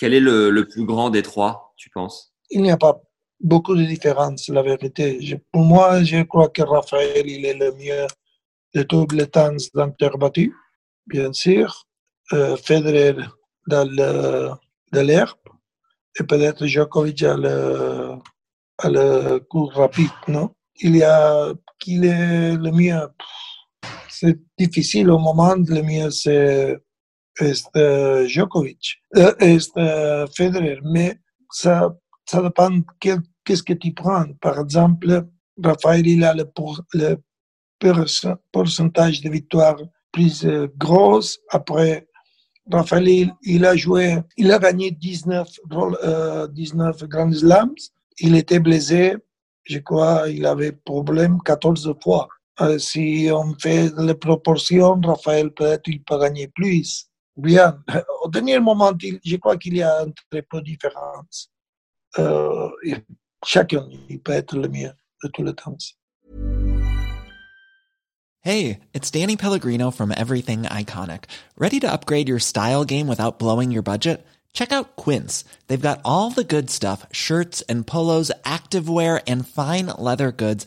Quel est le, plus grand des trois, tu penses? Il n'y a pas beaucoup de différence, la vérité. Pour moi, je crois que Raphaël, il est le mieux de tous les temps d'interbattu, bien sûr. Euh, Federer dans l'herbe et peut-être Djokovic à le, à rapide, non? Il y a qui est le mieux. C'est difficile au moment, le mieux c'est este, Djokovic, euh, este, Federer, mais ça, ça dépend qu'est-ce que tu prends. Par exemple, Raphaël, il a le, pour, le pource- pourcentage de victoires plus euh, grosse. Après, Raphaël, il, a joué, il a gagné 19, rôles, euh, 19 Grand Slams. Il était blessé, je crois, il avait problème 14 fois. Euh, si on fait les proportions, Raphaël, peut-être, il peut gagner plus. Bien. Euh, au dernier moment, je crois qu'il y a très peu de différence. Euh, chacun, peut être le mieux de temps. Hey, it's Danny Pellegrino from Everything Iconic. Ready to upgrade your style game without blowing your budget? Check out Quince. They've got all the good stuff shirts and polos, activewear, and fine leather goods,